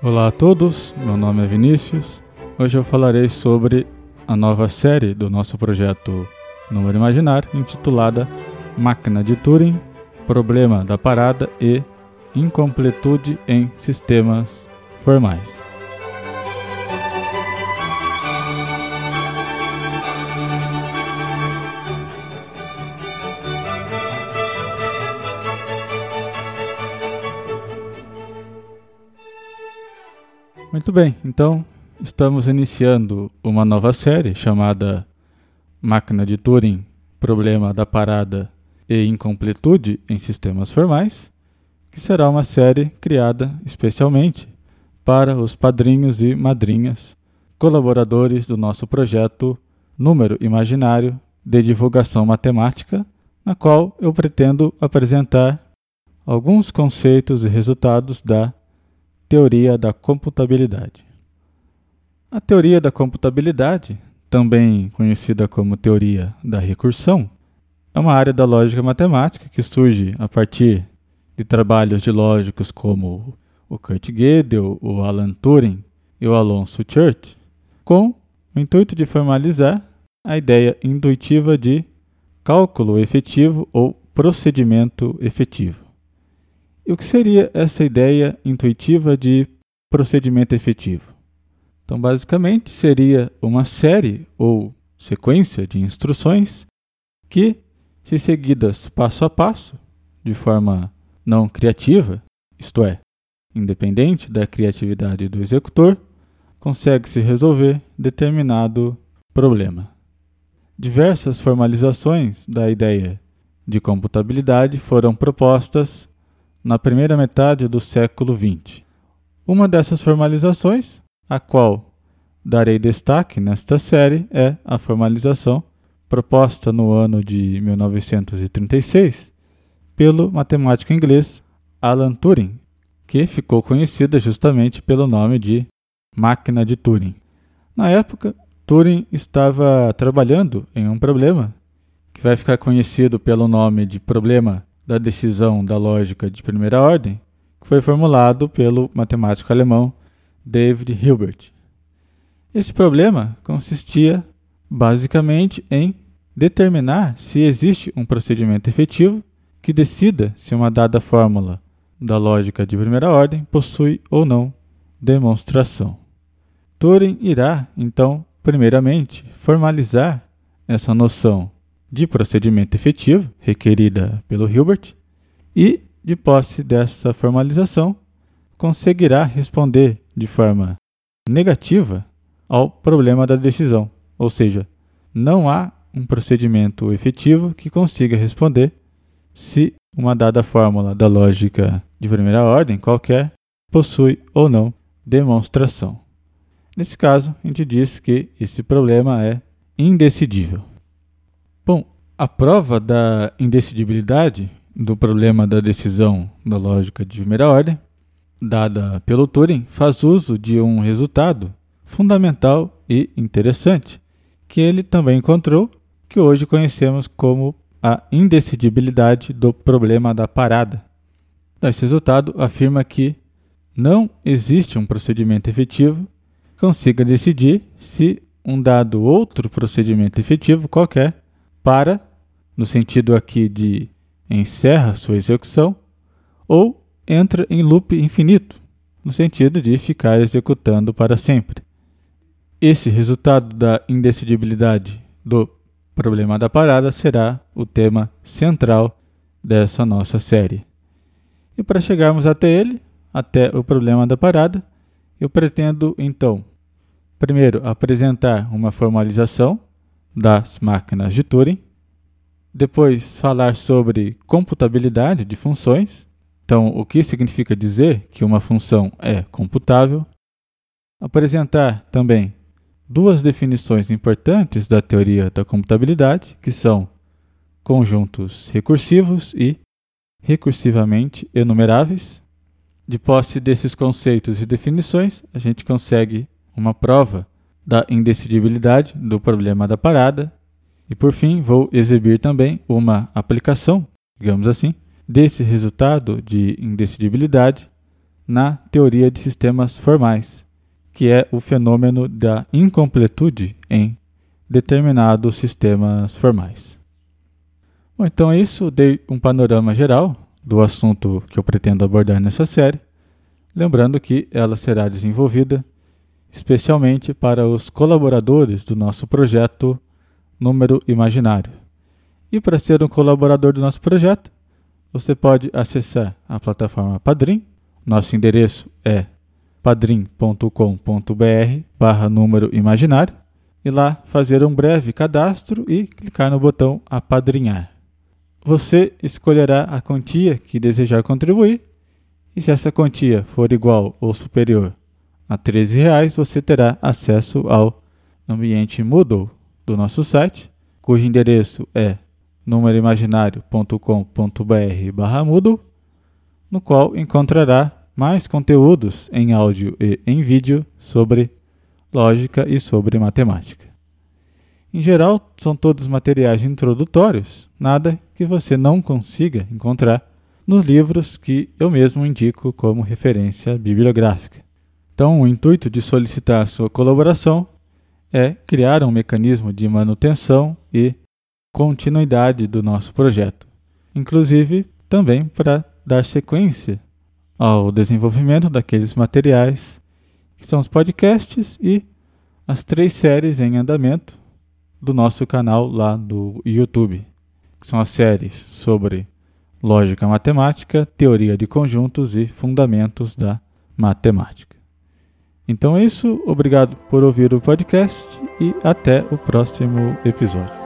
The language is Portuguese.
Olá a todos, meu nome é Vinícius. Hoje eu falarei sobre a nova série do nosso projeto Número Imaginário, intitulada Máquina de Turing, Problema da Parada e Incompletude em Sistemas Formais. Muito bem, então estamos iniciando uma nova série chamada Máquina de Turing, Problema da Parada e Incompletude em Sistemas Formais, que será uma série criada especialmente para os padrinhos e madrinhas, colaboradores do nosso projeto Número Imaginário de Divulgação Matemática, na qual eu pretendo apresentar alguns conceitos e resultados da Teoria da computabilidade. A teoria da computabilidade, também conhecida como teoria da recursão, é uma área da lógica matemática que surge a partir de trabalhos de lógicos como o Kurt Gödel, o Alan Turing e o Alonso Church, com o intuito de formalizar a ideia intuitiva de cálculo efetivo ou procedimento efetivo. E o que seria essa ideia intuitiva de procedimento efetivo? Então, basicamente, seria uma série ou sequência de instruções que, se seguidas passo a passo, de forma não criativa, isto é, independente da criatividade do executor, consegue-se resolver determinado problema. Diversas formalizações da ideia de computabilidade foram propostas na primeira metade do século XX. Uma dessas formalizações, a qual darei destaque nesta série, é a formalização proposta no ano de 1936 pelo matemático inglês Alan Turing, que ficou conhecida justamente pelo nome de máquina de Turing. Na época, Turing estava trabalhando em um problema que vai ficar conhecido pelo nome de problema da decisão da lógica de primeira ordem, que foi formulado pelo matemático alemão David Hilbert. Esse problema consistia basicamente em determinar se existe um procedimento efetivo que decida se uma dada fórmula da lógica de primeira ordem possui ou não demonstração. Turing irá, então, primeiramente, formalizar essa noção de procedimento efetivo requerida pelo Hilbert e, de posse dessa formalização, conseguirá responder de forma negativa ao problema da decisão, ou seja, não há um procedimento efetivo que consiga responder se uma dada fórmula da lógica de primeira ordem qualquer possui ou não demonstração. Nesse caso, a gente diz que esse problema é indecidível. A prova da indecidibilidade do problema da decisão da lógica de primeira ordem, dada pelo Turing, faz uso de um resultado fundamental e interessante, que ele também encontrou, que hoje conhecemos como a indecidibilidade do problema da parada. Esse resultado afirma que não existe um procedimento efetivo que consiga decidir se um dado outro procedimento efetivo qualquer para, no sentido aqui de encerra sua execução, ou entra em loop infinito, no sentido de ficar executando para sempre. Esse resultado da indecidibilidade do problema da parada será o tema central dessa nossa série. E para chegarmos até ele, até o problema da parada, eu pretendo então, primeiro, apresentar uma formalização das máquinas de Turing. Depois, falar sobre computabilidade de funções. Então, o que significa dizer que uma função é computável. Apresentar também duas definições importantes da teoria da computabilidade, que são conjuntos recursivos e recursivamente enumeráveis. De posse desses conceitos e definições, a gente consegue uma prova da indecidibilidade do problema da parada. E por fim, vou exibir também uma aplicação, digamos assim, desse resultado de indecidibilidade na teoria de sistemas formais, que é o fenômeno da incompletude em determinados sistemas formais. Bom, então é isso, dei um panorama geral do assunto que eu pretendo abordar nessa série, lembrando que ela será desenvolvida especialmente para os colaboradores do nosso projeto Número Imaginário. E para ser um colaborador do nosso projeto, você pode acessar a plataforma Padrim. Nosso endereço é padrim.com.br barra número imaginário e lá fazer um breve cadastro e clicar no botão apadrinhar. Você escolherá a quantia que desejar contribuir e se essa quantia for igual ou superior a R$ 13,00, você terá acesso ao ambiente Moodle do nosso site, cujo endereço é numeroimaginário.com.br barra Moodle, no qual encontrará mais conteúdos em áudio e em vídeo sobre lógica e sobre matemática. Em geral, são todos materiais introdutórios, nada que você não consiga encontrar nos livros que eu mesmo indico como referência bibliográfica. Então, o intuito de solicitar sua colaboração é criar um mecanismo de manutenção e continuidade do nosso projeto, inclusive também para dar sequência ao desenvolvimento daqueles materiais que são os podcasts e as três séries em andamento do nosso canal lá do YouTube, que são as séries sobre lógica matemática, teoria de conjuntos e fundamentos da matemática. Então é isso, obrigado por ouvir o podcast e até o próximo episódio.